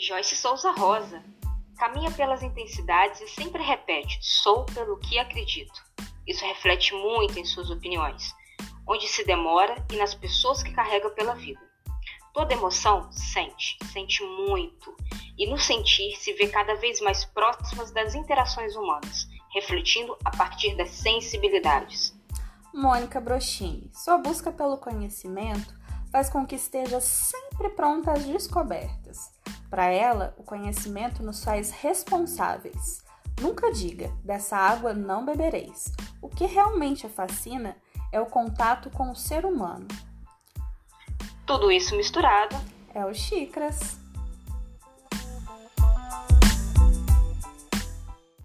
Joyce Souza Rosa. Caminha pelas intensidades e sempre repete: sou pelo que acredito. Isso reflete muito em suas opiniões, onde se demora e nas pessoas que carrega pela vida. Toda emoção sente, sente muito, e no sentir se vê cada vez mais próximas das interações humanas, refletindo a partir das sensibilidades. Mônica Brochini, sua busca pelo conhecimento faz com que esteja sempre pronta às descobertas. Para ela, o conhecimento nos faz responsáveis. Nunca diga, dessa água não bebereis. O que realmente a fascina é o contato com o ser humano. Tudo isso misturado é o Xícaras.